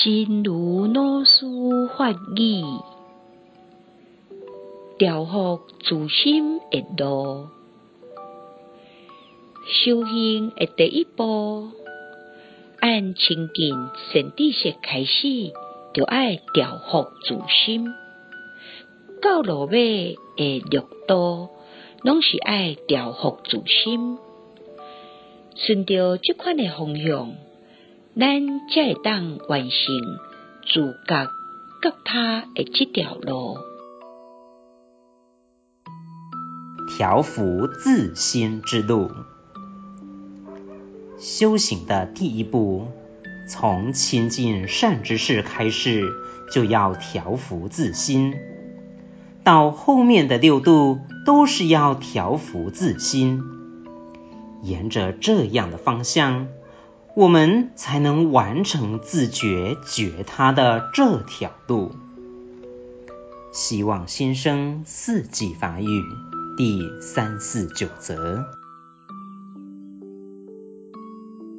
真如老师法语，调伏自心的路，修行的第一步，按清净善知识开始，就爱调伏自心。到落尾的六度，拢是爱调伏自心。顺着这款的方向，咱才会当完成自觉觉他的这条路。调伏自心之路，修行的第一步，从亲近善知识开始，就要调伏自心。到后面的六度都是要调伏自心，沿着这样的方向，我们才能完成自觉觉他的这条路。希望新生四季发育第三四九则。